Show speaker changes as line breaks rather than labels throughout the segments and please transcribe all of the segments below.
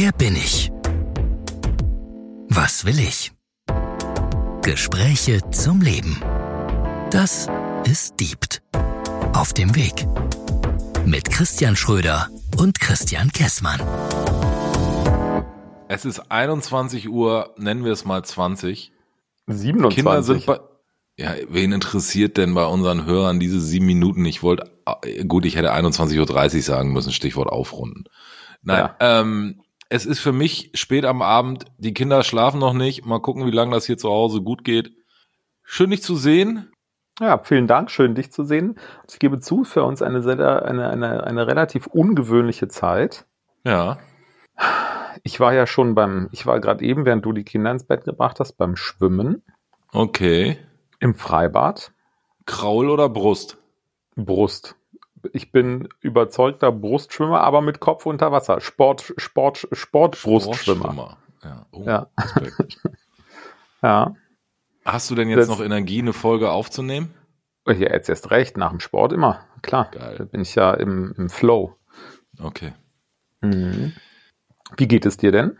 Wer bin ich? Was will ich? Gespräche zum Leben. Das ist Diebt. Auf dem Weg. Mit Christian Schröder und Christian Kessmann.
Es ist 21 Uhr, nennen wir es mal 20.
27.
Kinder sind bei. Ja, wen interessiert denn bei unseren Hörern diese sieben Minuten? Ich wollte, gut, ich hätte 21.30 Uhr sagen müssen, Stichwort aufrunden. Nein, ja. ähm, es ist für mich spät am Abend, die Kinder schlafen noch nicht. Mal gucken, wie lange das hier zu Hause gut geht. Schön, dich zu sehen.
Ja, vielen Dank, schön dich zu sehen. Ich gebe zu, für uns eine, sehr, eine, eine, eine relativ ungewöhnliche Zeit.
Ja.
Ich war ja schon beim, ich war gerade eben, während du die Kinder ins Bett gebracht hast, beim Schwimmen.
Okay.
Im Freibad.
Kraul oder Brust?
Brust. Ich bin überzeugter Brustschwimmer, aber mit Kopf unter Wasser. Sport, Sport, Sportbrustschwimmer.
Ja. Oh,
ja. ja.
Hast du denn jetzt das, noch Energie, eine Folge aufzunehmen?
Ja, jetzt erst recht, nach dem Sport immer. Klar. Geil. Da bin ich ja im, im Flow.
Okay.
Mhm. Wie geht es dir denn?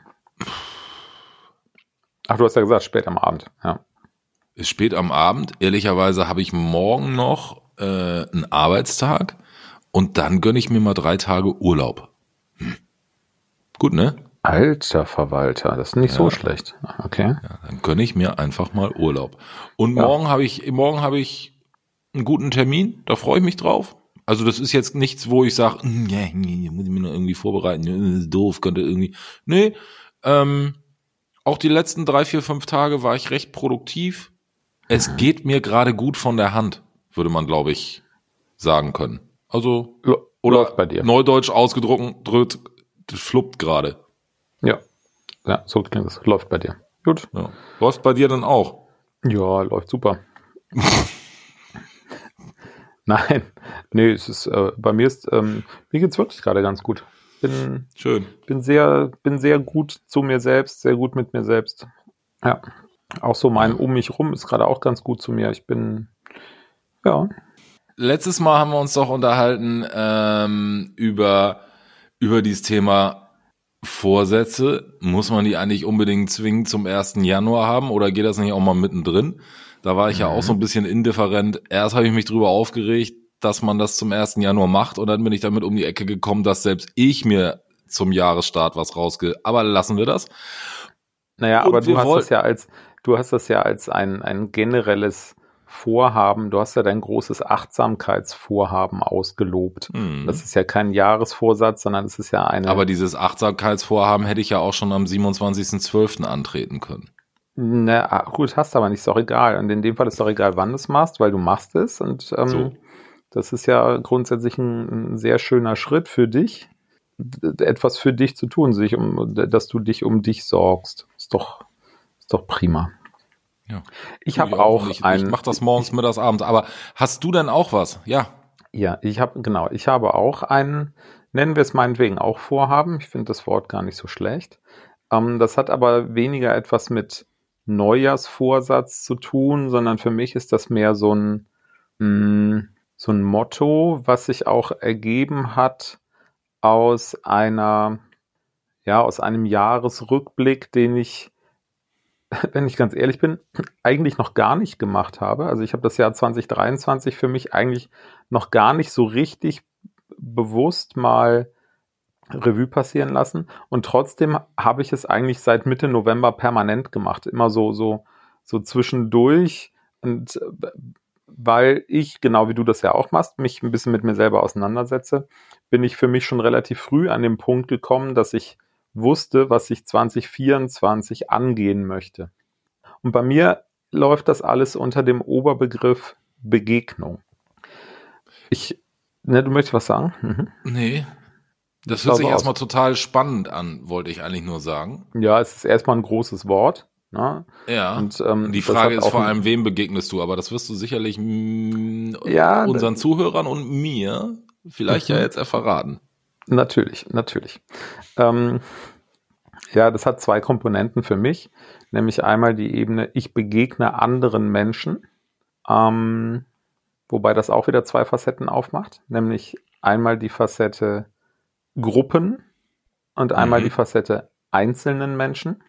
Ach, du hast ja gesagt, spät am Abend. Ja.
Ist spät am Abend. Ehrlicherweise habe ich morgen noch äh, einen Arbeitstag und dann gönne ich mir mal drei Tage Urlaub. Hm. Gut, ne?
Alter Verwalter, das ist nicht ja. so schlecht. Okay.
Ja, dann gönne ich mir einfach mal Urlaub. Und morgen ja. habe ich, morgen habe ich einen guten Termin, da freue ich mich drauf. Also das ist jetzt nichts, wo ich sage, nee, nee, muss ich mir noch irgendwie vorbereiten, doof, könnte irgendwie. Nee, ähm, auch die letzten drei, vier, fünf Tage war ich recht produktiv. Es mhm. geht mir gerade gut von der Hand, würde man, glaube ich, sagen können. Also, oder bei dir. Neudeutsch ausgedrückt, das fluppt gerade.
Ja. Ja, so klingt es. Läuft bei dir. Gut.
Ja. Läuft bei dir dann auch?
Ja, läuft super. Nein, nee, es ist, äh, bei mir ist, ähm, mir geht's wirklich gerade ganz gut. Bin,
Schön.
Bin sehr, bin sehr gut zu mir selbst, sehr gut mit mir selbst. Ja. Auch so mein um mich rum ist gerade auch ganz gut zu mir. Ich bin, ja.
Letztes Mal haben wir uns doch unterhalten ähm, über, über dieses Thema Vorsätze, muss man die eigentlich unbedingt zwingend zum 1. Januar haben oder geht das nicht auch mal mittendrin? Da war ich mhm. ja auch so ein mhm. bisschen indifferent. Erst habe ich mich drüber aufgeregt, dass man das zum 1. Januar macht und dann bin ich damit um die Ecke gekommen, dass selbst ich mir zum Jahresstart was rausge... Aber lassen wir das.
Naja, und aber du hast das ja als, du hast das ja als ein, ein generelles Vorhaben, du hast ja dein großes Achtsamkeitsvorhaben ausgelobt. Mhm. Das ist ja kein Jahresvorsatz, sondern es ist ja eine.
Aber dieses Achtsamkeitsvorhaben hätte ich ja auch schon am 27.12. antreten können.
Na ah, gut, hast aber nicht, ist doch egal. Und in dem Fall ist doch egal, wann du es machst, weil du machst es. Und ähm, so. das ist ja grundsätzlich ein, ein, sehr schöner Schritt für dich, etwas für dich zu tun, sich um, dass du dich um dich sorgst. Ist doch, ist doch prima.
Ja.
Ich habe auch, auch
ein. Ich mache das morgens, mittags, abends. Aber hast du denn auch was? Ja.
Ja, ich habe genau. Ich habe auch ein, nennen wir es meinetwegen auch Vorhaben. Ich finde das Wort gar nicht so schlecht. Ähm, das hat aber weniger etwas mit Neujahrsvorsatz zu tun, sondern für mich ist das mehr so ein mh, hm, so ein Motto, was sich auch ergeben hat aus einer ja aus einem Jahresrückblick, den ich wenn ich ganz ehrlich bin, eigentlich noch gar nicht gemacht habe. Also ich habe das Jahr 2023 für mich eigentlich noch gar nicht so richtig bewusst mal Revue passieren lassen. Und trotzdem habe ich es eigentlich seit Mitte November permanent gemacht. Immer so, so, so zwischendurch. Und äh, weil ich, genau wie du das ja auch machst, mich ein bisschen mit mir selber auseinandersetze, bin ich für mich schon relativ früh an den Punkt gekommen, dass ich wusste, was ich 2024 angehen möchte. Und bei mir läuft das alles unter dem Oberbegriff Begegnung. Ich, ne, du möchtest was sagen?
Mhm. Nee. Das hört sich erstmal total spannend an, wollte ich eigentlich nur sagen.
Ja, es ist erstmal ein großes Wort. Ne?
Ja. Und ähm, die Frage ist vor allem, wem begegnest du? Aber das wirst du sicherlich
ja,
unseren Zuhörern und mir vielleicht ja mhm. jetzt erverraten.
Natürlich, natürlich. Ähm, ja, das hat zwei Komponenten für mich, nämlich einmal die Ebene, ich begegne anderen Menschen, ähm, wobei das auch wieder zwei Facetten aufmacht, nämlich einmal die Facette Gruppen und einmal
Mhm.
die Facette einzelnen Menschen.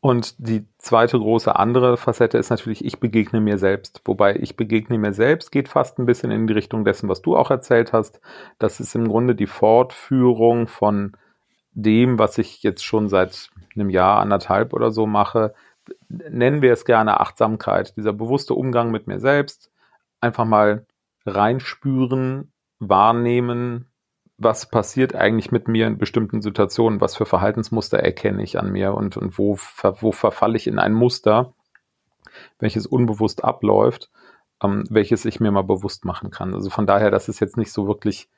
Und die zweite große andere Facette ist natürlich, ich begegne mir selbst. Wobei ich begegne mir selbst geht fast ein bisschen in die Richtung dessen, was du auch erzählt hast. Das ist im Grunde die Fortführung von dem, was ich jetzt schon seit einem Jahr, anderthalb oder so mache. Nennen wir es gerne Achtsamkeit, dieser bewusste Umgang mit mir selbst. Einfach mal reinspüren, wahrnehmen, was passiert eigentlich mit mir in bestimmten Situationen, was für Verhaltensmuster erkenne ich an mir und, und wo, wo verfalle ich in ein Muster, welches unbewusst abläuft, ähm, welches ich mir mal bewusst machen kann. Also von daher, das ist jetzt nicht so wirklich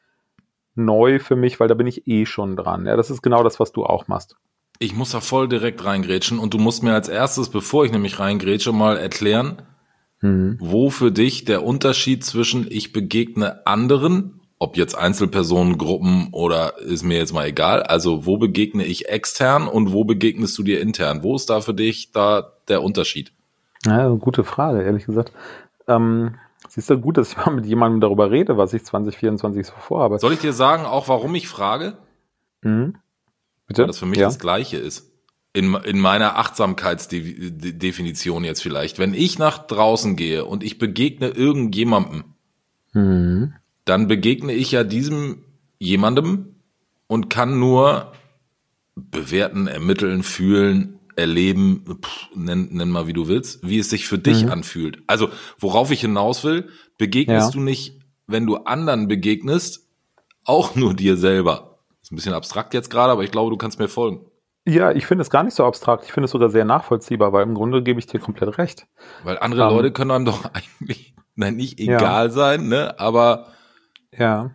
neu für mich, weil da bin ich eh schon dran. Ja, das ist genau das, was du auch machst.
Ich muss da voll direkt reingrätschen und du musst mir als erstes, bevor ich nämlich reingrätsche, mal erklären,
Mhm.
wo für dich der Unterschied zwischen ich begegne anderen, ob jetzt Einzelpersonen, Gruppen oder ist mir jetzt mal egal, also wo begegne ich extern und wo begegnest du dir intern? Wo ist da für dich da der Unterschied?
Ja, gute Frage, ehrlich gesagt. Ähm, siehst du, gut, dass ich mal mit jemandem darüber rede, was ich 2024 so vorhabe.
Soll ich dir sagen, auch warum ich frage?
Mhm. Bitte?
Weil das für mich
ja.
das Gleiche ist. In, in meiner Achtsamkeitsdefinition jetzt vielleicht. Wenn ich nach draußen gehe und ich begegne irgendjemandem,
Mhm.
Dann begegne ich ja diesem jemandem und kann nur bewerten, ermitteln, fühlen, erleben, pff, nenn, nenn mal wie du willst, wie es sich für dich
Mhm.
anfühlt. Also, worauf ich hinaus will, begegnest
Ja.
du nicht, wenn du anderen begegnest, auch nur dir selber. Ist ein bisschen abstrakt jetzt gerade, aber ich glaube, du kannst mir folgen.
Ja, ich finde es gar nicht so abstrakt. Ich finde es sogar sehr nachvollziehbar, weil im Grunde gebe ich dir komplett recht.
Weil andere
Ähm.
Leute können einem doch eigentlich, nein, nicht
Ja.
egal sein, ne, aber
Ja.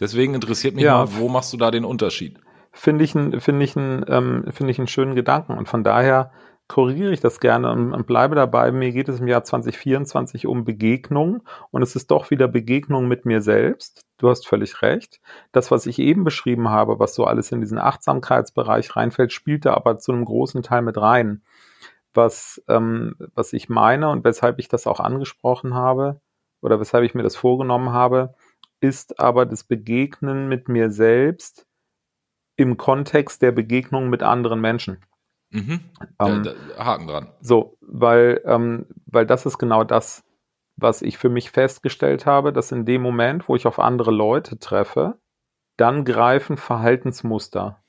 deswegen interessiert mich
Ja.
mal, wo machst du da den Unterschied?
Finde ich, ein- finde ich, ein, ähm, finde ich einen schönen Gedanken. Und von daher korrigiere ich das gerne und, und bleibe dabei. Mir geht es im Jahr 2024 um Begegnung und es ist doch wieder Begegnung mit mir selbst. Du hast völlig recht. Das, was ich eben beschrieben habe, was so alles in diesen Achtsamkeitsbereich reinfällt, spielt da aber zu einem großen Teil mit rein. Was, ähm, was ich meine und weshalb ich das auch angesprochen habe oder weshalb ich mir das vorgenommen habe, ist aber das Begegnen mit mir selbst im Kontext der Begegnung mit anderen Menschen.
Mhm.
Ähm,
da, da, Haken dran.
So, weil, ähm, weil das ist genau das, was ich für mich festgestellt habe, dass in dem Moment, wo ich auf andere Leute treffe, dann greifen Verhaltensmuster,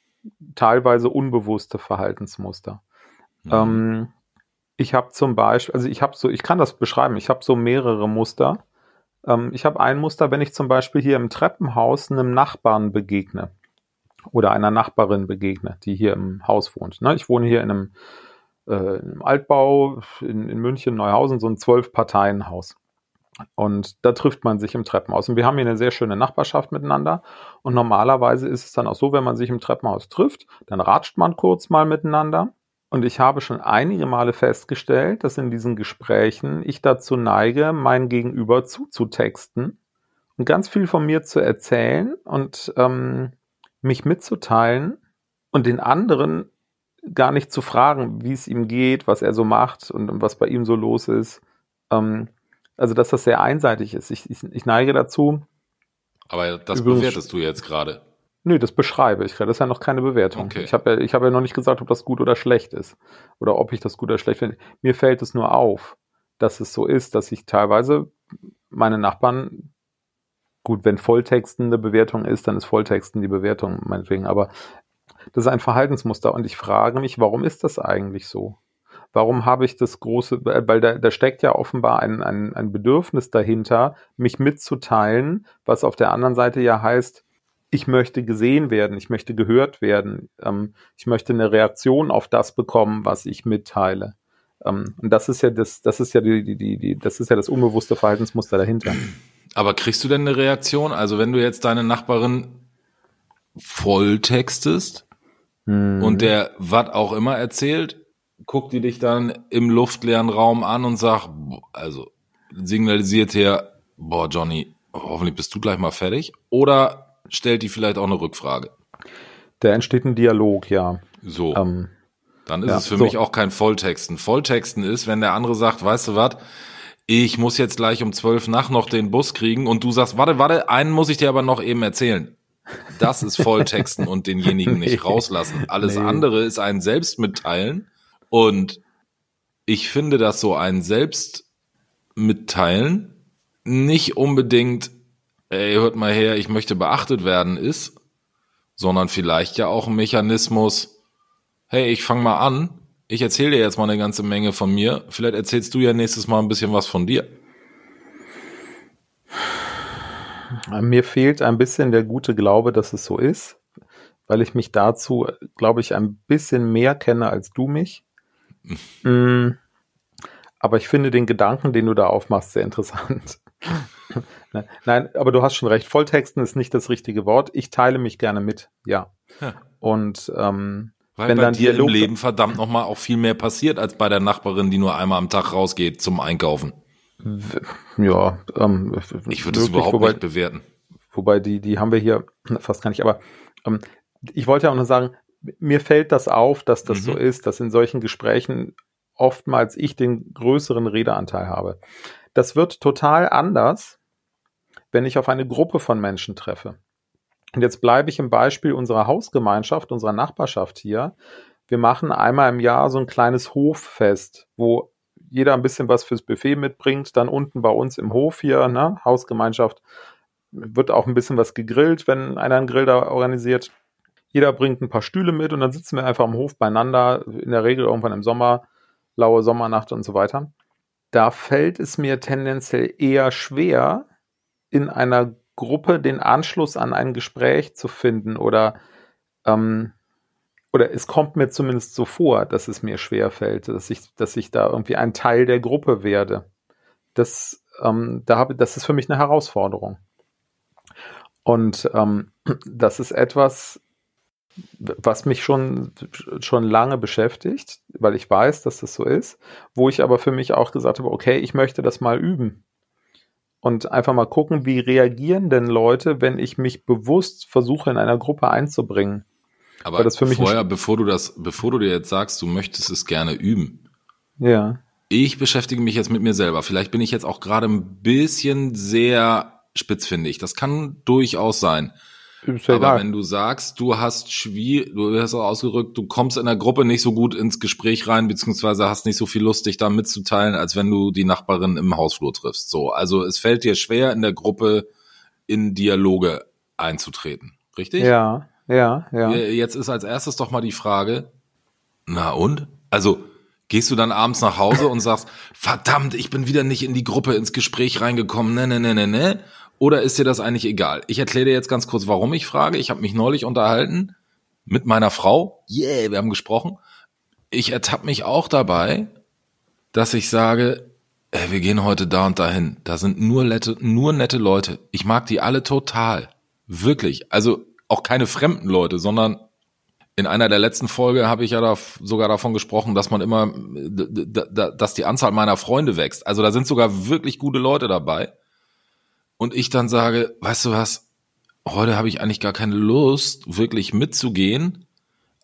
teilweise unbewusste Verhaltensmuster.
Mhm.
Ähm, ich habe zum Beispiel, also ich habe so, ich kann das beschreiben, ich habe so mehrere Muster. Ähm, ich habe ein Muster, wenn ich zum Beispiel hier im Treppenhaus einem Nachbarn begegne oder einer Nachbarin begegne, die hier im Haus wohnt. Ne? Ich wohne hier in einem, äh, in einem Altbau in, in München, Neuhausen, so ein Zwölf-Parteien-Haus. Und da trifft man sich im Treppenhaus. Und wir haben hier eine sehr schöne Nachbarschaft miteinander. Und normalerweise ist es dann auch so, wenn man sich im Treppenhaus trifft, dann ratscht man kurz mal miteinander. Und ich habe schon einige Male festgestellt, dass in diesen Gesprächen ich dazu neige, mein Gegenüber zuzutexten und ganz viel von mir zu erzählen und ähm, mich mitzuteilen und den anderen gar nicht zu fragen, wie es ihm geht, was er so macht und, was bei ihm so los ist. Ähm, also, dass das sehr einseitig ist. Ich, ich, ich neige dazu,
Aber das
Übrigens-
bewertest du jetzt gerade.
Nö, das beschreibe ich. Das ist ja noch keine Bewertung.
Okay.
Ich habe ja, ich habe ja noch nicht gesagt, ob das gut oder schlecht ist. Oder ob ich das gut oder schlecht finde. Mir fällt es nur auf, dass es so ist, dass ich teilweise meine Nachbarn, gut, wenn Volltexten eine Bewertung ist, dann ist Volltexten die Bewertung, meinetwegen. Aber das ist ein Verhaltensmuster. Und ich frage mich, warum ist das eigentlich so? Warum habe ich das große, weil da, da steckt ja offenbar ein, ein, ein Bedürfnis dahinter, mich mitzuteilen, was auf der anderen Seite ja heißt, ich möchte gesehen werden, ich möchte gehört werden, ähm, ich möchte eine Reaktion auf das bekommen, was ich mitteile. Ähm, und das ist ja das, das ist ja die, die, die, die, das ist ja das unbewusste Verhaltensmuster dahinter.
Aber kriegst du denn eine Reaktion? Also wenn du jetzt deine Nachbarin volltextest
Mhm.
und der was auch immer erzählt, guckt die dich dann im luftleeren Raum an und sagt, also signalisiert her, boah Johnny, hoffentlich bist du gleich mal fertig. Oder stellt die vielleicht auch eine Rückfrage.
da entsteht ein Dialog, ja.
So,
Ähm,
dann ist
ja,
es für
so.
mich auch kein Volltexten. Volltexten ist, wenn der andere sagt, weißt du was, ich muss jetzt gleich um zwölf nach noch den Bus kriegen und du sagst, warte, warte, einen muss ich dir aber noch eben erzählen. Das ist Volltexten und denjenigen nicht rauslassen. Alles nee. andere ist ein Selbstmitteilen und ich finde, dass so ein Selbstmitteilen nicht unbedingt, ey, hört mal her, ich möchte beachtet werden ist, sondern vielleicht ja auch ein Mechanismus, hey, ich fange mal an, ich erzähle dir jetzt mal eine ganze Menge von mir, vielleicht erzählst du ja nächstes Mal ein bisschen was von dir.
Mir fehlt ein bisschen der gute Glaube, dass es so ist, weil ich mich dazu, glaube ich, ein bisschen mehr kenne als du mich. Mm. Aber ich finde den Gedanken, den du da aufmachst, sehr interessant. Nein, aber du hast schon recht. Volltexten ist nicht das richtige Wort. Ich teile mich gerne mit, ja. ja. Und ähm,
weil wenn bei dann dir Dialog im Leben verdammt nochmal auch viel mehr passiert als bei der Nachbarin, die nur einmal am Tag rausgeht zum Einkaufen.
Ja, ähm,
ich würde es überhaupt wobei, nicht bewerten.
Wobei die, die haben wir hier fast gar nicht. Aber ähm, ich wollte ja auch nur sagen, mir fällt das auf, dass das mhm. so ist, dass in solchen Gesprächen oftmals ich den größeren Redeanteil habe. Das wird total anders, wenn ich auf eine Gruppe von Menschen treffe. Und jetzt bleibe ich im Beispiel unserer Hausgemeinschaft, unserer Nachbarschaft hier. Wir machen einmal im Jahr so ein kleines Hoffest, wo jeder ein bisschen was fürs Buffet mitbringt. Dann unten bei uns im Hof hier, ne, Hausgemeinschaft, wird auch ein bisschen was gegrillt, wenn einer einen Grill da organisiert. Jeder bringt ein paar Stühle mit und dann sitzen wir einfach am Hof beieinander, in der Regel irgendwann im Sommer, laue Sommernacht und so weiter. Da fällt es mir tendenziell eher schwer, in einer Gruppe den Anschluss an ein Gespräch zu finden oder ähm, oder es kommt mir zumindest so vor, dass es mir schwer fällt, dass ich, dass ich da irgendwie ein Teil der Gruppe werde. Das, ähm, da habe, das ist für mich eine Herausforderung. Und ähm, das ist etwas, was mich schon, schon lange beschäftigt, weil ich weiß, dass das so ist, wo ich aber für mich auch gesagt habe, okay, ich möchte das mal üben und einfach mal gucken, wie reagieren denn Leute, wenn ich mich bewusst versuche, in einer Gruppe einzubringen.
Aber das für mich vorher, bevor du das, bevor du dir jetzt sagst, du möchtest es gerne üben.
Ja.
Ich beschäftige mich jetzt mit mir selber. Vielleicht bin ich jetzt auch gerade ein bisschen sehr spitzfindig. Das kann durchaus sein. Ist ja Aber egal. wenn du sagst, du hast schwierig, du hast auch ausgerückt, du kommst in der Gruppe nicht so gut ins Gespräch rein, beziehungsweise hast nicht so viel Lust, dich da mitzuteilen, als wenn du die Nachbarin im Hausflur triffst. So, also es fällt dir schwer, in der Gruppe in Dialoge einzutreten. Richtig?
Ja, ja, ja.
Jetzt ist als erstes doch mal die Frage, na und? Also, gehst du dann abends nach Hause und sagst, verdammt, ich bin wieder nicht in die Gruppe ins Gespräch reingekommen, ne, ne, ne, ne, ne? Oder ist dir das eigentlich egal? Ich erkläre dir jetzt ganz kurz, warum ich frage. Ich habe mich neulich unterhalten mit meiner Frau. Yeah, wir haben gesprochen. Ich ertappe mich auch dabei, dass ich sage, ey, wir gehen heute da und dahin. Da sind nur nette, nur nette Leute. Ich mag die alle total. Wirklich. Also auch keine fremden Leute, sondern in einer der letzten Folge habe ich ja da sogar davon gesprochen, dass man immer, dass die Anzahl meiner Freunde wächst. Also da sind sogar wirklich gute Leute dabei und ich dann sage, weißt du was, heute habe ich eigentlich gar keine Lust, wirklich mitzugehen,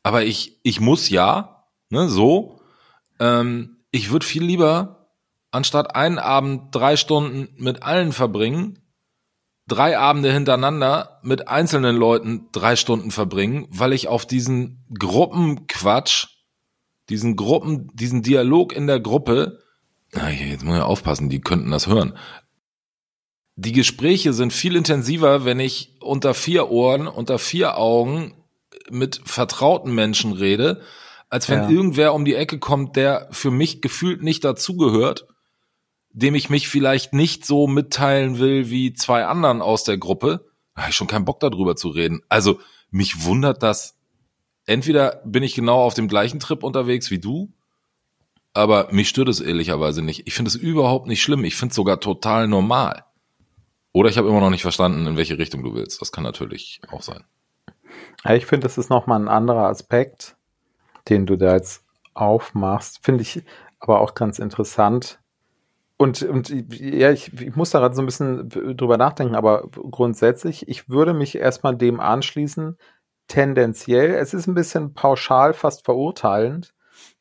aber ich, ich muss ja, ne, so. Ähm, ich würde viel lieber, anstatt einen Abend drei Stunden mit allen verbringen, drei Abende hintereinander mit einzelnen Leuten drei Stunden verbringen, weil ich auf diesen Gruppenquatsch, diesen Gruppen, diesen Dialog in der Gruppe, jetzt muss ich aufpassen, die könnten das hören, die Gespräche sind viel intensiver, wenn ich unter vier Ohren, unter vier Augen mit vertrauten Menschen rede, als wenn ja. irgendwer um die Ecke kommt, der für mich gefühlt nicht dazugehört, dem ich mich vielleicht nicht so mitteilen will wie zwei anderen aus der Gruppe. Da habe ich schon keinen Bock darüber zu reden. Also mich wundert das. Entweder bin ich genau auf dem gleichen Trip unterwegs wie du, aber mich stört es ehrlicherweise nicht. Ich finde es überhaupt nicht schlimm. Ich finde es sogar total normal. Oder ich habe immer noch nicht verstanden, in welche Richtung du willst. Das kann natürlich auch sein.
Ich finde, das ist nochmal ein anderer Aspekt, den du da jetzt aufmachst. Finde ich aber auch ganz interessant. Und, und ja, ich, ich muss da gerade so ein bisschen drüber nachdenken, aber grundsätzlich, ich würde mich erstmal dem anschließen, tendenziell, es ist ein bisschen pauschal, fast verurteilend,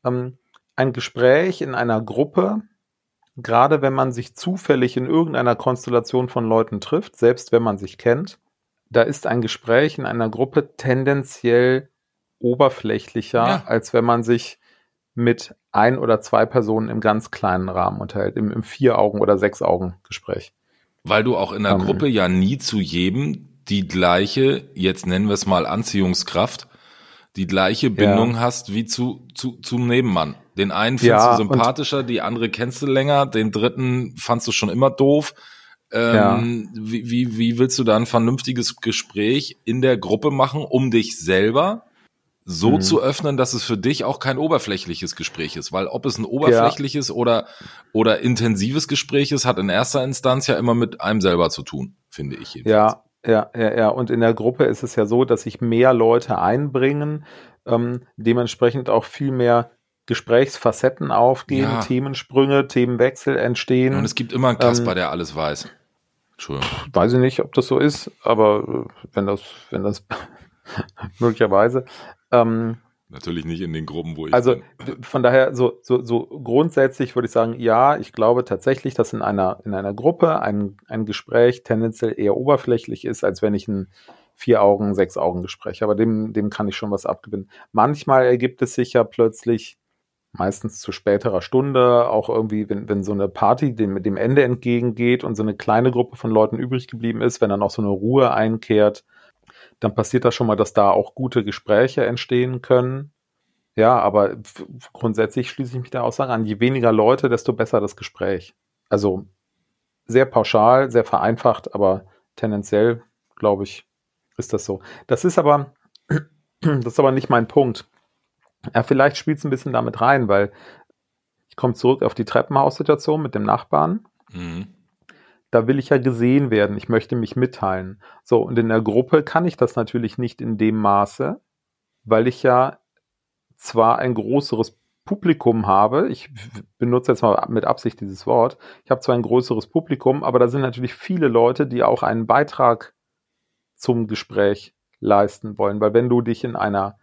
ähm, ein Gespräch in einer Gruppe gerade wenn man sich zufällig in irgendeiner Konstellation von Leuten trifft, selbst wenn man sich kennt, da ist ein Gespräch in einer Gruppe tendenziell oberflächlicher, ja. als wenn man sich mit ein oder zwei Personen im ganz kleinen Rahmen unterhält, im, im Vier-Augen- oder Sechs-Augen-Gespräch.
Weil du auch in der um, Gruppe ja nie zu jedem die gleiche, jetzt nennen wir es mal Anziehungskraft, die gleiche Bindung ja. hast wie zu, zu, zum Nebenmann. Den einen findest ja, du sympathischer, die andere kennst du länger, den dritten fandst du schon immer doof. Ähm, ja. wie, wie, wie willst du da ein vernünftiges Gespräch in der Gruppe machen, um dich selber so mhm. zu öffnen, dass es für dich auch kein oberflächliches Gespräch ist, weil ob es ein oberflächliches ja. oder oder intensives Gespräch ist, hat in erster Instanz ja immer mit einem selber zu tun, finde ich.
Jedenfalls. Ja, ja, ja, ja. Und in der Gruppe ist es ja so, dass sich mehr Leute einbringen, ähm, dementsprechend auch viel mehr Gesprächsfacetten aufgehen, ja. Themensprünge, Themenwechsel entstehen.
Und es gibt immer einen Kasper, ähm, der alles weiß.
Entschuldigung. Weiß ich nicht, ob das so ist, aber äh, wenn das, wenn das möglicherweise. Ähm,
Natürlich nicht in den Gruppen, wo ich.
Also bin. von daher, so, so, so grundsätzlich würde ich sagen, ja, ich glaube tatsächlich, dass in einer, in einer Gruppe ein, ein Gespräch tendenziell eher oberflächlich ist, als wenn ich ein vier Augen, sechs Augen Gespräch. Aber dem, dem kann ich schon was abgewinnen. Manchmal ergibt es sich ja plötzlich, meistens zu späterer Stunde, auch irgendwie, wenn, wenn so eine Party dem, dem Ende entgegengeht und so eine kleine Gruppe von Leuten übrig geblieben ist, wenn dann auch so eine Ruhe einkehrt, dann passiert das schon mal, dass da auch gute Gespräche entstehen können. Ja, aber grundsätzlich schließe ich mich der Aussage an, je weniger Leute, desto besser das Gespräch. Also sehr pauschal, sehr vereinfacht, aber tendenziell, glaube ich, ist das so. Das ist aber, das ist aber nicht mein Punkt. Ja, vielleicht spielt es ein bisschen damit rein, weil ich komme zurück auf die Treppenhaussituation mit dem Nachbarn. Mhm da will ich ja gesehen werden, ich möchte mich mitteilen. So, und in der Gruppe kann ich das natürlich nicht in dem Maße, weil ich ja zwar ein größeres Publikum habe, ich benutze jetzt mal mit Absicht dieses Wort, ich habe zwar ein größeres Publikum, aber da sind natürlich viele Leute, die auch einen Beitrag zum Gespräch leisten wollen, weil wenn du dich in einer,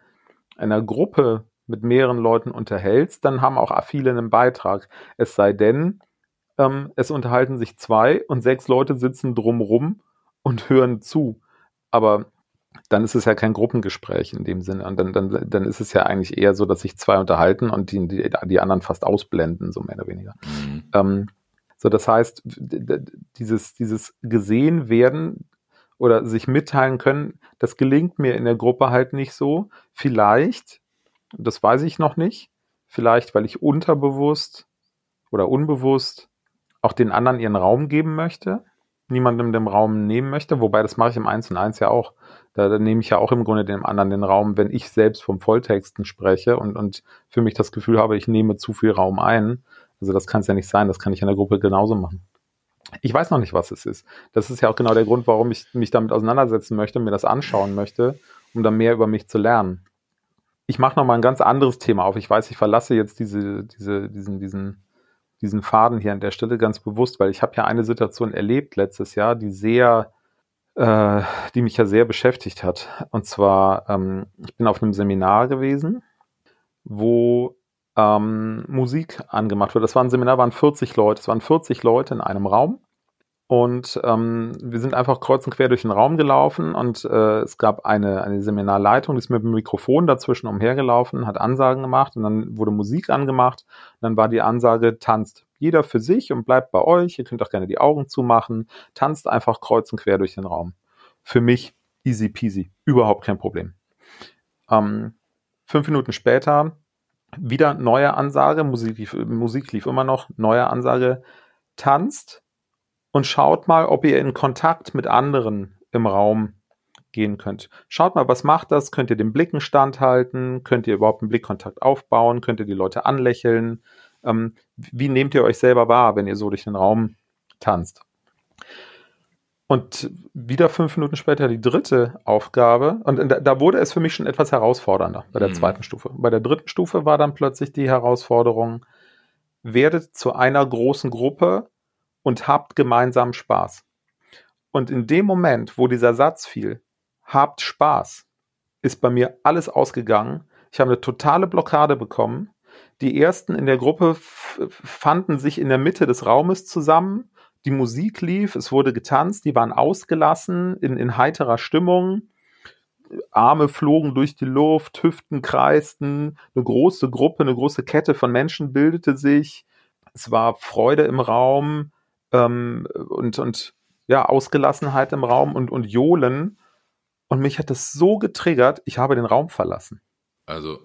einer Gruppe mit mehreren Leuten unterhältst, dann haben auch viele einen Beitrag. Es sei denn, ähm, es unterhalten sich zwei und sechs Leute sitzen drumrum und hören zu. Aber dann ist es ja kein Gruppengespräch in dem Sinne. Und dann, dann, dann ist es ja eigentlich eher so, dass sich zwei unterhalten und die, die, die anderen fast ausblenden, so mehr oder weniger. Mhm. Ähm, so, das heißt, dieses, dieses gesehen werden oder sich mitteilen können, das gelingt mir in der Gruppe halt nicht so. Vielleicht, das weiß ich noch nicht, vielleicht, weil ich unterbewusst oder unbewusst auch den anderen ihren Raum geben möchte, niemandem den Raum nehmen möchte, wobei das mache ich im 1 und 1 ja auch. Da, da nehme ich ja auch im Grunde dem anderen den Raum, wenn ich selbst vom Volltexten spreche und, und für mich das Gefühl habe, ich nehme zu viel Raum ein. Also das kann es ja nicht sein, das kann ich in der Gruppe genauso machen. Ich weiß noch nicht, was es ist. Das ist ja auch genau der Grund, warum ich mich damit auseinandersetzen möchte, mir das anschauen möchte, um dann mehr über mich zu lernen. Ich mache noch mal ein ganz anderes Thema auf. Ich weiß, ich verlasse jetzt diese, diese, diesen, diesen diesen Faden hier an der Stelle ganz bewusst, weil ich habe ja eine Situation erlebt letztes Jahr, die sehr, äh, die mich ja sehr beschäftigt hat. Und zwar, ähm, ich bin auf einem Seminar gewesen, wo ähm, Musik angemacht wird. Das war ein Seminar, waren 40 Leute. Es waren 40 Leute in einem Raum. Und ähm, wir sind einfach kreuz und quer durch den Raum gelaufen und äh, es gab eine, eine Seminarleitung, die ist mit dem Mikrofon dazwischen umhergelaufen, hat Ansagen gemacht und dann wurde Musik angemacht. Und dann war die Ansage, tanzt jeder für sich und bleibt bei euch. Ihr könnt auch gerne die Augen zumachen. Tanzt einfach kreuz und quer durch den Raum. Für mich easy peasy, überhaupt kein Problem. Ähm, fünf Minuten später wieder neue Ansage, Musik lief, Musik lief immer noch, neue Ansage, tanzt und schaut mal, ob ihr in Kontakt mit anderen im Raum gehen könnt. Schaut mal, was macht das? Könnt ihr den Blicken standhalten? Könnt ihr überhaupt einen Blickkontakt aufbauen? Könnt ihr die Leute anlächeln? Ähm, wie nehmt ihr euch selber wahr, wenn ihr so durch den Raum tanzt? Und wieder fünf Minuten später die dritte Aufgabe. Und da, da wurde es für mich schon etwas herausfordernder bei der mhm. zweiten Stufe. Bei der dritten Stufe war dann plötzlich die Herausforderung, werdet zu einer großen Gruppe und habt gemeinsam Spaß. Und in dem Moment, wo dieser Satz fiel, habt Spaß, ist bei mir alles ausgegangen. Ich habe eine totale Blockade bekommen. Die ersten in der Gruppe fanden sich in der Mitte des Raumes zusammen. die Musik lief, es wurde getanzt, die waren ausgelassen, in, in heiterer Stimmung. Arme flogen durch die Luft, Hüften kreisten, eine große Gruppe, eine große Kette von Menschen bildete sich. Es war Freude im Raum ähm, und, und ja, Ausgelassenheit im Raum und, und Johlen. Und mich hat das so getriggert, ich habe den Raum verlassen.
Also.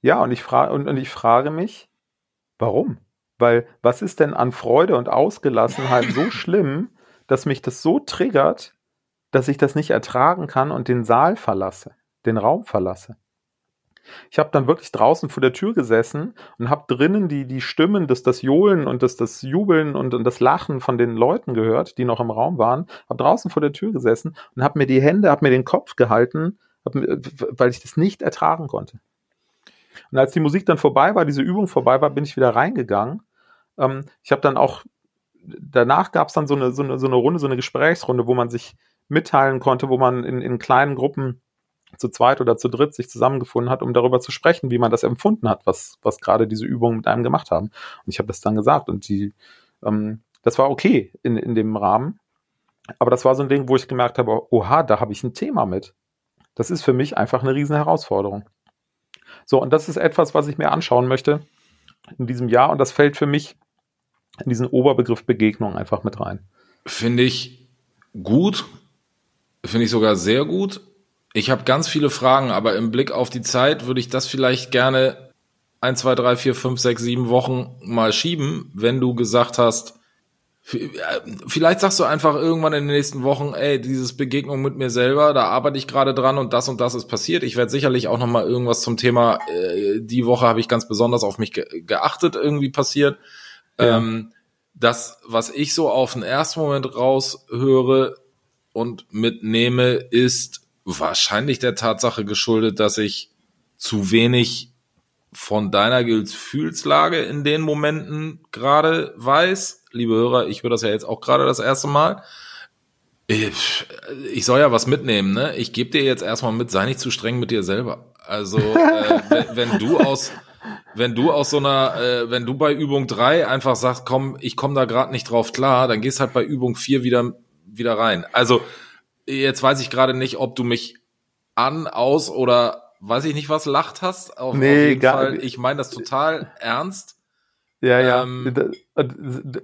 Ja, und ich frage, und, und ich frage mich, warum? Weil was ist denn an Freude und Ausgelassenheit so schlimm, dass mich das so triggert, dass ich das nicht ertragen kann und den Saal verlasse, den Raum verlasse? Ich habe dann wirklich draußen vor der Tür gesessen und habe drinnen die, die Stimmen, das, das Johlen und das, das Jubeln und, und das Lachen von den Leuten gehört, die noch im Raum waren. Habe draußen vor der Tür gesessen und habe mir die Hände, habe mir den Kopf gehalten, hab, weil ich das nicht ertragen konnte. Und als die Musik dann vorbei war, diese Übung vorbei war, bin ich wieder reingegangen. Ähm, ich habe dann auch, danach gab es dann so eine, so, eine, so eine Runde, so eine Gesprächsrunde, wo man sich mitteilen konnte, wo man in, in kleinen Gruppen zu zweit oder zu dritt sich zusammengefunden hat, um darüber zu sprechen, wie man das empfunden hat, was, was gerade diese Übungen mit einem gemacht haben. Und ich habe das dann gesagt und die, ähm, das war okay in, in dem Rahmen. Aber das war so ein Ding, wo ich gemerkt habe, oha, da habe ich ein Thema mit. Das ist für mich einfach eine riesen Herausforderung. So, und das ist etwas, was ich mir anschauen möchte in diesem Jahr und das fällt für mich in diesen Oberbegriff Begegnung einfach mit rein.
Finde ich gut, finde ich sogar sehr gut. Ich habe ganz viele Fragen, aber im Blick auf die Zeit würde ich das vielleicht gerne ein, zwei, drei, vier, fünf, sechs, sieben Wochen mal schieben, wenn du gesagt hast, vielleicht sagst du einfach irgendwann in den nächsten Wochen, ey, dieses Begegnung mit mir selber, da arbeite ich gerade dran und das und das ist passiert. Ich werde sicherlich auch noch mal irgendwas zum Thema, äh, die Woche habe ich ganz besonders auf mich ge geachtet, irgendwie passiert. Ja. Ähm, das, was ich so auf den ersten Moment raushöre und mitnehme, ist wahrscheinlich der Tatsache geschuldet, dass ich zu wenig von deiner Gefühlslage in den Momenten gerade weiß. Liebe Hörer, ich höre das ja jetzt auch gerade das erste Mal. Ich, ich soll ja was mitnehmen, ne? Ich gebe dir jetzt erstmal mit, sei nicht zu streng mit dir selber. Also, äh, wenn, wenn, du aus, wenn du aus so einer, äh, wenn du bei Übung drei einfach sagst, komm, ich komme da gerade nicht drauf klar, dann gehst halt bei Übung vier wieder, wieder rein. Also, jetzt weiß ich gerade nicht, ob du mich an, aus oder weiß ich nicht was lacht hast. Auf, nee, auf jeden Fall. Ich meine das total ernst.
Ja, ja. Ähm, das,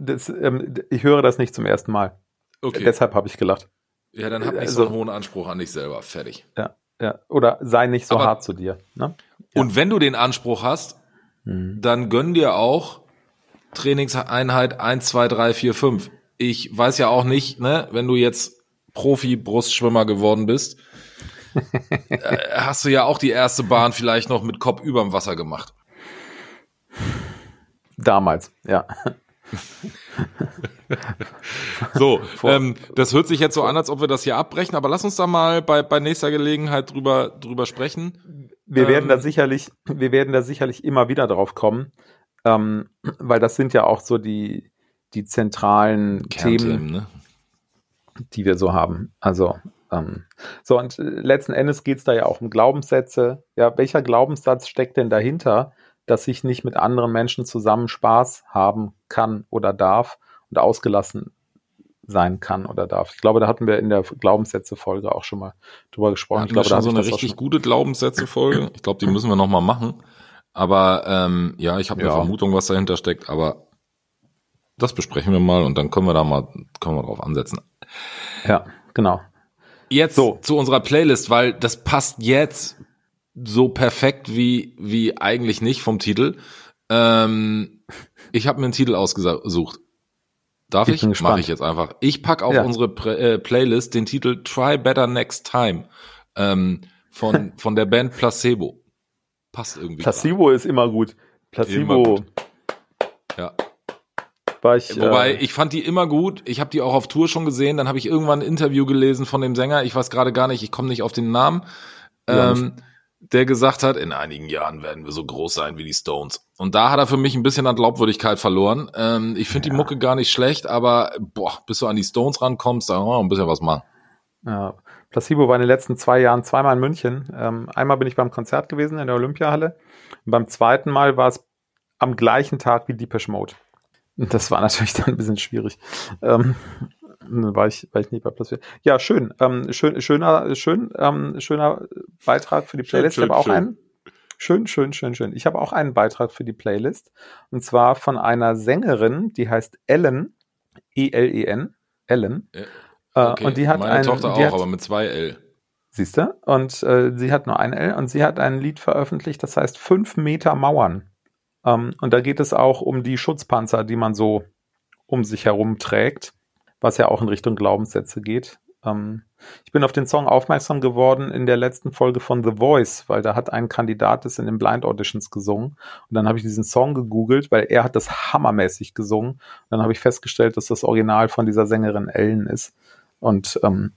das, ähm, ich höre das nicht zum ersten Mal. Okay. Deshalb habe ich gelacht.
Ja, dann hab nicht also, so einen hohen Anspruch an dich selber. Fertig.
Ja, ja. Oder sei nicht so Aber, hart zu dir. Ne?
Ja. Und wenn du den Anspruch hast, mhm. dann gönn dir auch Trainingseinheit 1, 2, 3, 4, 5. Ich weiß ja auch nicht, ne, wenn du jetzt Profi-Brustschwimmer geworden bist, äh, hast du ja auch die erste Bahn vielleicht noch mit Kopf überm Wasser gemacht.
Damals, ja.
so, ähm, das hört sich jetzt so an, als ob wir das hier abbrechen, aber lass uns da mal bei, bei nächster Gelegenheit drüber, drüber sprechen.
Wir ähm, werden da sicherlich, wir werden da sicherlich immer wieder drauf kommen, ähm, weil das sind ja auch so die, die zentralen Themen, ne? Die wir so haben. Also ähm, so, und äh, letzten Endes geht es da ja auch um Glaubenssätze. Ja, welcher Glaubenssatz steckt denn dahinter, dass ich nicht mit anderen Menschen zusammen Spaß haben kann oder darf und ausgelassen sein kann oder darf. Ich glaube, da hatten wir in der Glaubenssätze-Folge auch schon mal drüber gesprochen.
Hatten
ich glaube,
da so eine richtig gute Glaubenssätze-Folge. Ich glaube, die müssen wir nochmal machen. Aber ähm, ja, ich habe eine ja. Vermutung, was dahinter steckt, aber das besprechen wir mal und dann können wir da mal, können wir drauf ansetzen.
Ja, genau.
Jetzt so. zu unserer Playlist, weil das passt jetzt so perfekt wie, wie eigentlich nicht vom Titel. Ähm, ich habe mir einen Titel ausgesucht. Darf ich? ich? Mache ich jetzt einfach. Ich pack auf ja. unsere Pre äh, Playlist den Titel Try Better Next Time ähm, von, von der Band Placebo. Passt irgendwie.
Placebo grad. ist immer gut. Placebo. Immer gut.
Ja war ich. Wobei, äh, ich fand die immer gut. Ich habe die auch auf Tour schon gesehen. Dann habe ich irgendwann ein Interview gelesen von dem Sänger. Ich weiß gerade gar nicht, ich komme nicht auf den Namen. Ähm, der gesagt hat, in einigen Jahren werden wir so groß sein wie die Stones. Und da hat er für mich ein bisschen an Glaubwürdigkeit verloren. Ähm, ich finde ja. die Mucke gar nicht schlecht, aber boah, bis du an die Stones rankommst, da oh, ein bisschen was machen.
Ja, Placebo war in den letzten zwei Jahren zweimal in München. Ähm, einmal bin ich beim Konzert gewesen in der Olympiahalle. Und beim zweiten Mal war es am gleichen Tag wie Deepesh Mode. Das war natürlich dann ein bisschen schwierig. Ähm, war ich, war ich nicht bei Platz 4. Ja, schön. Ähm, schön schöner, schön, ähm, schöner Beitrag für die Playlist. Schön, schön, ich habe auch schön. einen. Schön, schön, schön, schön. Ich habe auch einen Beitrag für die Playlist. Und zwar von einer Sängerin, die heißt Ellen. E-L-E-N. Ellen.
Ja, okay. äh, und die hat Meine ein, Tochter auch, hat, aber mit zwei L.
Siehst du? Und äh, sie hat nur ein L und sie hat ein Lied veröffentlicht, das heißt fünf Meter Mauern. Ähm, und da geht es auch um die Schutzpanzer, die man so um sich herum trägt, was ja auch in Richtung Glaubenssätze geht. Ähm, ich bin auf den Song aufmerksam geworden in der letzten Folge von The Voice, weil da hat ein Kandidat das in den Blind Auditions gesungen. Und dann habe ich diesen Song gegoogelt, weil er hat das hammermäßig gesungen. Und dann habe ich festgestellt, dass das Original von dieser Sängerin Ellen ist. Und ähm,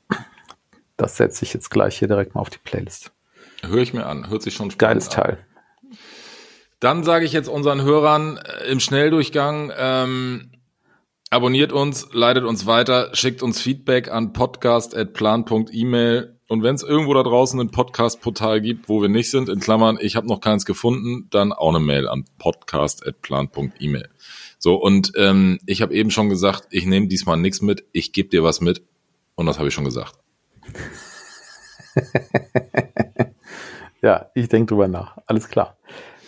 das setze ich jetzt gleich hier direkt mal auf die Playlist.
Höre ich mir an, hört sich schon
spannend Geiles Teil.
Dann sage ich jetzt unseren Hörern äh, im Schnelldurchgang, ähm, abonniert uns, leitet uns weiter, schickt uns Feedback an podcast.plan.email und wenn es irgendwo da draußen ein Podcast-Portal gibt, wo wir nicht sind, in Klammern, ich habe noch keins gefunden, dann auch eine Mail an podcast.plan.email. So, und ähm, ich habe eben schon gesagt, ich nehme diesmal nichts mit, ich gebe dir was mit und das habe ich schon gesagt.
ja, ich denke drüber nach. Alles klar.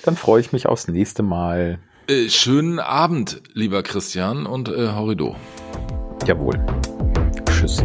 Dann freue ich mich aufs nächste Mal.
Äh, schönen Abend, lieber Christian und äh, Horrido.
Jawohl. Tschüss.